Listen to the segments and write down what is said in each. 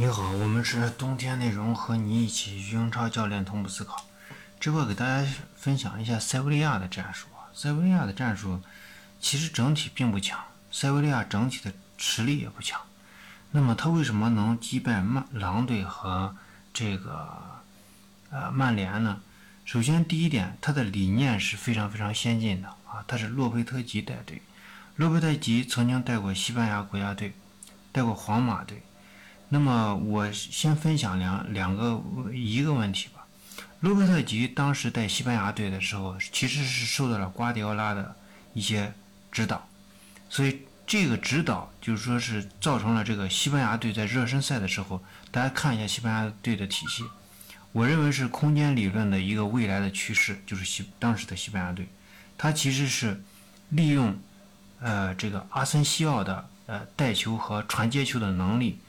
你好，我们是冬天内容，和你一起英超教练同步思考。这块给大家分享一下塞维利亚的战术啊。塞维利亚的战术其实整体并不强，塞维利亚整体的实力也不强。那么他为什么能击败曼狼队和这个呃曼联呢？首先第一点，他的理念是非常非常先进的啊。他是洛佩特吉带队，洛佩特吉曾经带过西班牙国家队，带过皇马队。那么我先分享两两个一个问题吧。罗伯特吉当时带西班牙队的时候，其实是受到了瓜迪奥拉的一些指导，所以这个指导就是说是造成了这个西班牙队在热身赛的时候，大家看一下西班牙队的体系，我认为是空间理论的一个未来的趋势，就是西当时的西班牙队，他其实是利用呃这个阿森西奥的呃带球和传接球的能力。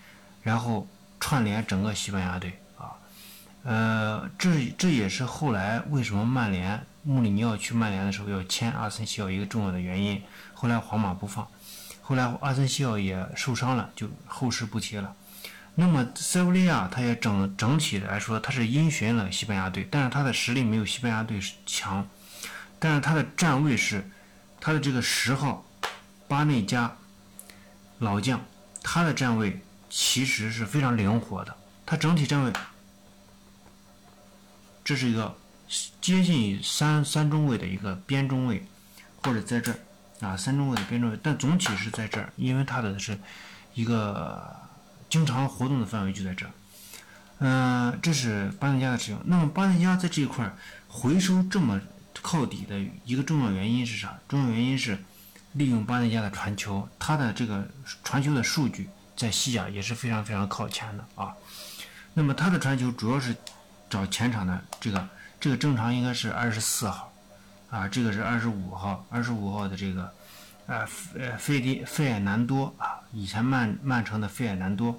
然后串联整个西班牙队啊，呃，这这也是后来为什么曼联穆里尼奥去曼联的时候要签阿森西奥一个重要的原因。后来皇马不放，后来阿森西奥也受伤了，就后事不提了。那么塞维利亚他也整整体来说，他是因循了西班牙队，但是他的实力没有西班牙队强，但是他的站位是他的这个十号巴内加老将，他的站位。其实是非常灵活的，它整体站位，这是一个接近于三三中卫的一个边中卫，或者在这儿啊三中卫的边中卫，但总体是在这儿，因为它的是一个经常活动的范围就在这儿。嗯，这是巴内加的使用。那么巴内加在这一块回收这么靠底的一个重要原因是啥？重要原因是利用巴内加的传球，他的这个传球的数据。在西甲也是非常非常靠前的啊，那么他的传球主要是找前场的这个这个正常应该是二十四号啊，这个是二十五号，二十五号的这个呃呃费迪费尔南多啊，以前曼曼城的费尔南多，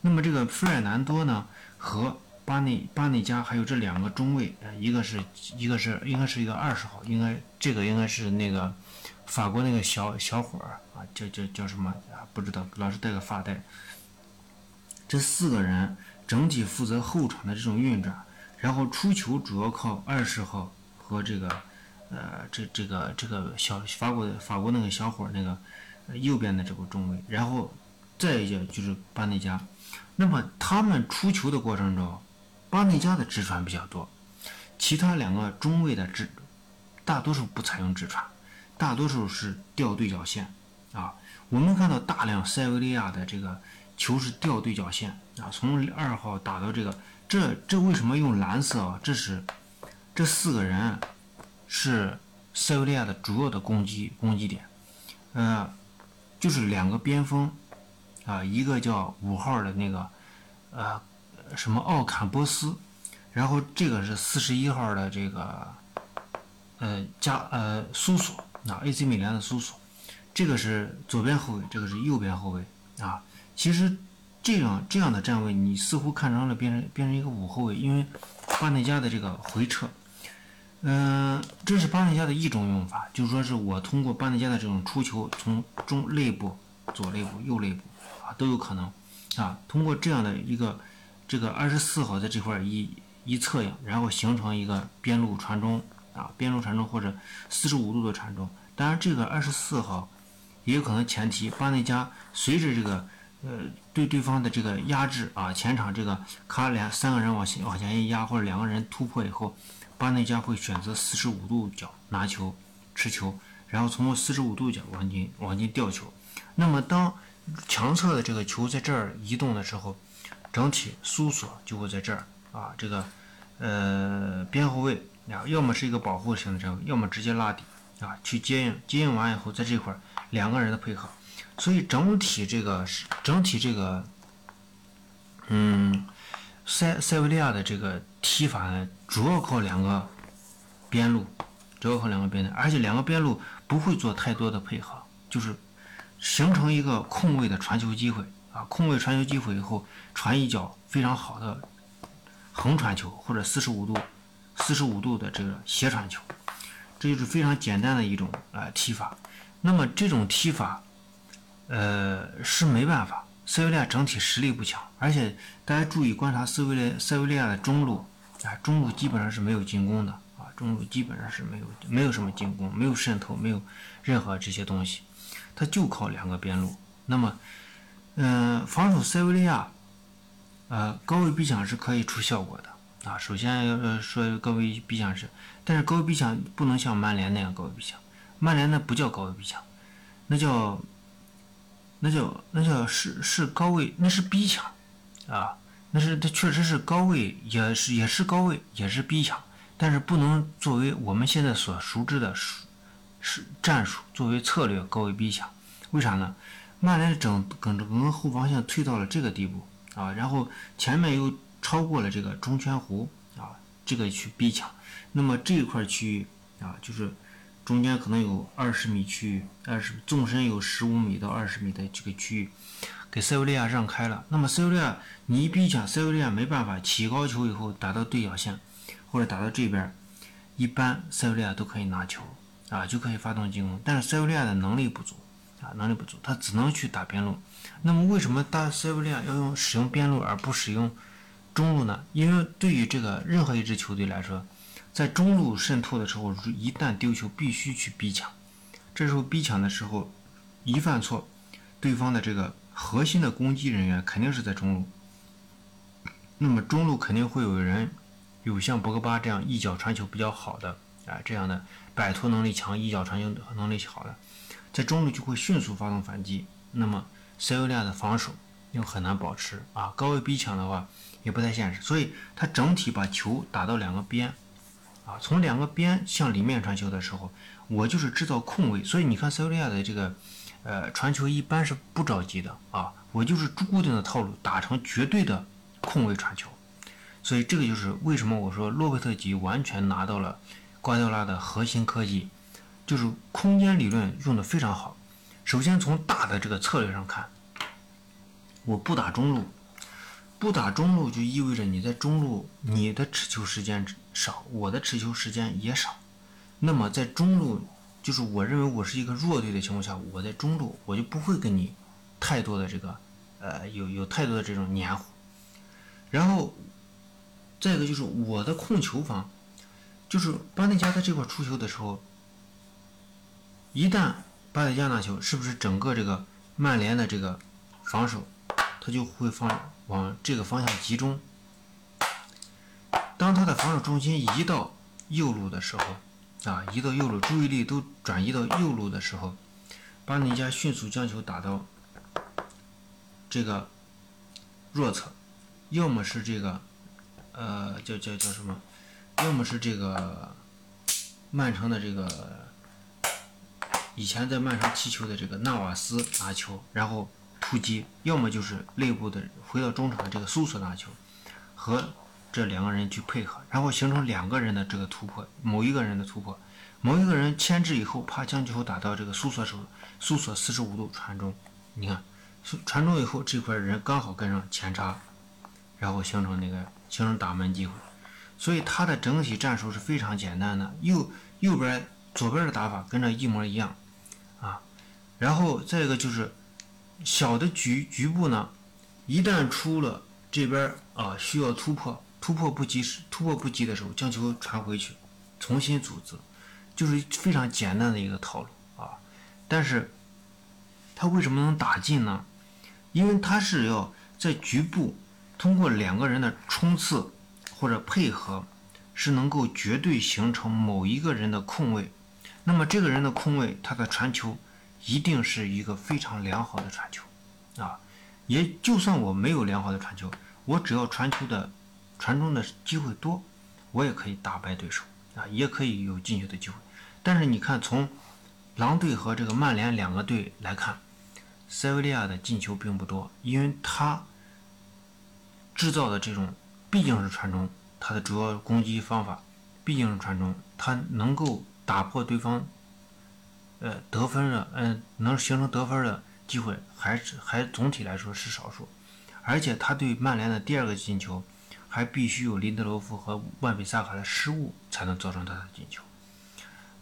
那么这个费尔南多呢和巴内巴内加还有这两个中卫，一个是一个是应该是一个二十号，应该这个应该是那个。法国那个小小伙儿啊，叫叫叫什么啊？不知道，老是戴个发带。这四个人整体负责后场的这种运转，然后出球主要靠二十号和这个呃这这个这个小法国法国那个小伙那个右边的这个中卫，然后再一个就是巴内加。那么他们出球的过程中，巴内加的直传比较多，其他两个中卫的直大多数不采用直传。大多数是吊对角线，啊，我们看到大量塞维利亚的这个球是掉对角线啊，从二号打到这个，这这为什么用蓝色啊？这是这四个人是塞维利亚的主要的攻击攻击点，呃，就是两个边锋啊，一个叫五号的那个呃什么奥坎波斯，然后这个是四十一号的这个呃加呃苏索。那 AC 米兰的苏索，这个是左边后卫，这个是右边后卫啊。其实这样这样的站位，你似乎看成了变成变成一个五后卫，因为巴内加的这个回撤，嗯，这是巴内加的一种用法，就是说是我通过巴内加的这种出球，从中肋部、左肋部、右肋部啊都有可能啊，通过这样的一个这个二十四号在这块一一侧影，然后形成一个边路传中。啊，边路传中或者四十五度的传中，当然这个二十四号也有可能前提巴内加随着这个呃对对方的这个压制啊，前场这个卡两三个人往前往前一压或者两个人突破以后，巴内加会选择四十五度角拿球持球，然后从四十五度角往进往进吊球。那么当强侧的这个球在这儿移动的时候，整体苏索就会在这儿啊，这个呃边后卫。啊，要么是一个保护型的站位，要么直接拉底啊，去接应，接应完以后，在这块两个人的配合，所以整体这个是整体这个，嗯，塞塞维利亚的这个踢法呢，主要靠两个边路，主要靠两个边路，而且两个边路不会做太多的配合，就是形成一个空位的传球机会啊，空位传球机会以后，传一脚非常好的横传球或者四十五度。四十五度的这个斜传球，这就是非常简单的一种呃踢法。那么这种踢法，呃是没办法塞维利亚整体实力不强，而且大家注意观察塞维利塞维利亚的中路，啊，中路基本上是没有进攻的啊，中路基本上是没有没有什么进攻，没有渗透，没有任何这些东西，他就靠两个边路。那么，嗯，防守塞维利亚，呃，高位逼抢是可以出效果的啊。首先要说高位逼抢是，但是高位逼抢不能像曼联那样高位逼抢，曼联那不叫高位逼抢，那叫。那叫那叫是是高位，那是逼抢，啊，那是它确实是高位，也是也是高位，也是逼抢，但是不能作为我们现在所熟知的是是战术作为策略高位逼抢，为啥呢？曼联整整个后防线退到了这个地步啊，然后前面又超过了这个中圈弧啊，这个去逼抢，那么这一块区域啊，就是。中间可能有二十米区域，二十纵深有十五米到二十米的这个区域，给塞维利亚让开了。那么塞维利亚你一逼抢，塞维利亚没办法起高球以后打到对角线，或者打到这边，一般塞维利亚都可以拿球啊，就可以发动进攻。但是塞维利亚的能力不足啊，能力不足，他只能去打边路。那么为什么大塞维利亚要用使用边路而不使用中路呢？因为对于这个任何一支球队来说。在中路渗透的时候，一旦丢球，必须去逼抢。这时候逼抢的时候，一犯错，对方的这个核心的攻击人员肯定是在中路。那么中路肯定会有人，有像博格巴这样一脚传球比较好的啊，这样的摆脱能力强、一脚传球能力好的，在中路就会迅速发动反击。那么塞维利亚的防守又很难保持啊，高位逼抢的话也不太现实，所以他整体把球打到两个边。啊，从两个边向里面传球的时候，我就是制造空位，所以你看塞维利亚的这个，呃，传球一般是不着急的啊，我就是固定的套路，打成绝对的空位传球，所以这个就是为什么我说洛佩特吉完全拿到了瓜迪奥拉的核心科技，就是空间理论用的非常好。首先从大的这个策略上看，我不打中路。不打中路就意味着你在中路你的持球时间少，我的持球时间也少。那么在中路，就是我认为我是一个弱队的情况下，我在中路我就不会跟你太多的这个呃有有太多的这种黏糊。然后再一个就是我的控球方，就是巴内加在这块出球的时候，一旦巴内加拿球，是不是整个这个曼联的这个防守他就会放。往这个方向集中。当他的防守重心移到右路的时候，啊，移到右路，注意力都转移到右路的时候，巴尼加迅速将球打到这个弱侧，要么是这个，呃，叫叫叫什么？要么是这个曼城的这个以前在曼城踢球的这个纳瓦斯拿球，然后。突击，要么就是内部的回到中场的这个苏索拿球，和这两个人去配合，然后形成两个人的这个突破，某一个人的突破，某一个人牵制以后，怕将球打到这个苏索手，苏索四十五度传中，你看，传中以后这块人刚好跟上前插，然后形成那个形成打门机会，所以他的整体战术是非常简单的，右右边左边的打法跟这一模一样，啊，然后再一个就是。小的局局部呢，一旦出了这边啊，需要突破，突破不及时，突破不及的时候，将球传回去，重新组织，就是非常简单的一个套路啊。但是，他为什么能打进呢？因为他是要在局部通过两个人的冲刺或者配合，是能够绝对形成某一个人的空位。那么这个人的空位，他的传球。一定是一个非常良好的传球，啊，也就算我没有良好的传球，我只要传球的传中的机会多，我也可以打败对手，啊，也可以有进球的机会。但是你看，从狼队和这个曼联两个队来看，塞维利亚的进球并不多，因为他制造的这种毕竟是传中，他的主要攻击方法毕竟是传中，他能够打破对方。呃，得分的，嗯，能形成得分的机会还是还总体来说是少数，而且他对曼联的第二个进球，还必须有林德罗夫和万比萨卡的失误才能造成他的进球。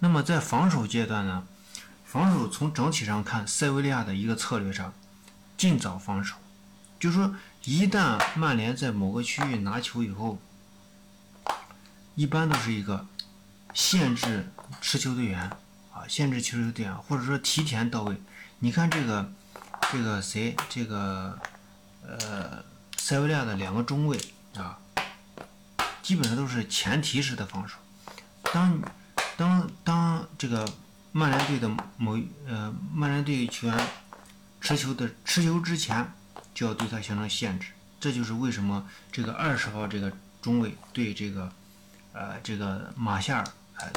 那么在防守阶段呢，防守从整体上看，塞维利亚的一个策略上，尽早防守就是说，一旦曼联在某个区域拿球以后，一般都是一个限制持球队员限制球队员，或者说提前到位。你看这个，这个谁，这个呃，塞维利亚的两个中卫啊，基本上都是前提式的防守。当当当这个曼联队的某呃曼联队球员持球的持球之前。就要对他形成限制，这就是为什么这个二十号这个中卫对这个，呃，这个马夏尔，呃，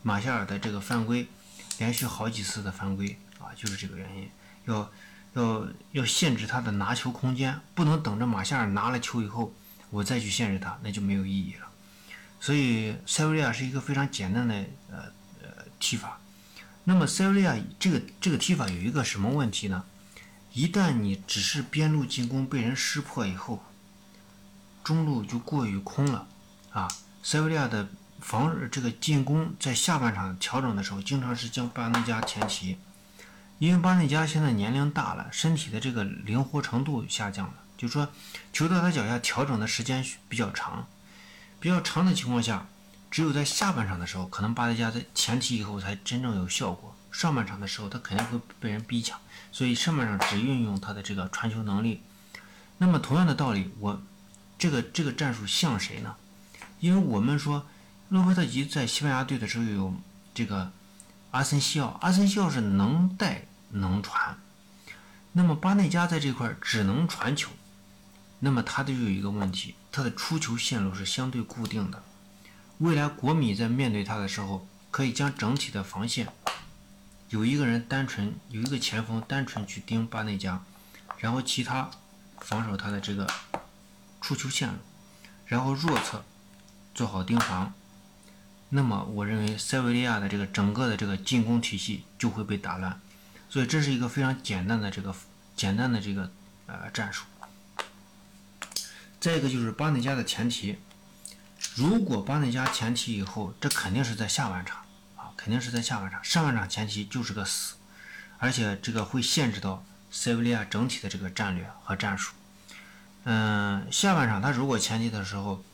马夏尔的这个犯规，连续好几次的犯规啊，就是这个原因，要要要限制他的拿球空间，不能等着马夏尔拿了球以后，我再去限制他，那就没有意义了。所以塞维利亚是一个非常简单的呃呃踢法。那么塞维利亚这个这个踢法有一个什么问题呢？一旦你只是边路进攻被人识破以后，中路就过于空了，啊，塞维利亚的防这个进攻在下半场调整的时候，经常是将巴内加前提，因为巴内加现在年龄大了，身体的这个灵活程度下降了，就说球到他脚下调整的时间比较长，比较长的情况下，只有在下半场的时候，可能巴内加在前提以后才真正有效果。上半场的时候，他肯定会被人逼抢，所以上半场只运用他的这个传球能力。那么同样的道理，我这个这个战术像谁呢？因为我们说洛佩特吉在西班牙队的时候有这个阿森西奥，阿森西奥是能带能传。那么巴内加在这块只能传球，那么他就有一个问题，他的出球线路是相对固定的。未来国米在面对他的时候，可以将整体的防线。有一个人单纯有一个前锋单纯去盯巴内加，然后其他防守他的这个出球线路，然后弱侧做好盯防，那么我认为塞维利亚的这个整个的这个进攻体系就会被打乱，所以这是一个非常简单的这个简单的这个呃战术。再一个就是巴内加的前提，如果巴内加前提以后，这肯定是在下半场啊。肯定是在下半场，上半场前期就是个死，而且这个会限制到塞维利亚整体的这个战略和战术。嗯，下半场他如果前期的时候，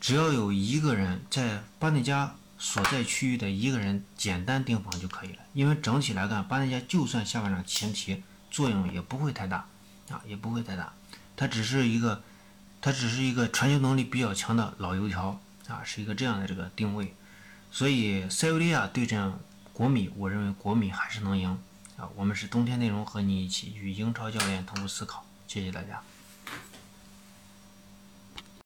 只要有一个人在巴内加所在区域的一个人简单盯防就可以了，因为整体来看，巴内加就算下半场前提作用也不会太大啊，也不会太大，他只是一个，他只是一个传球能力比较强的老油条啊，是一个这样的这个定位。所以塞维利亚对阵国米，我认为国米还是能赢啊！我们是冬天内容和你一起与英超教练同步思考，谢谢大家。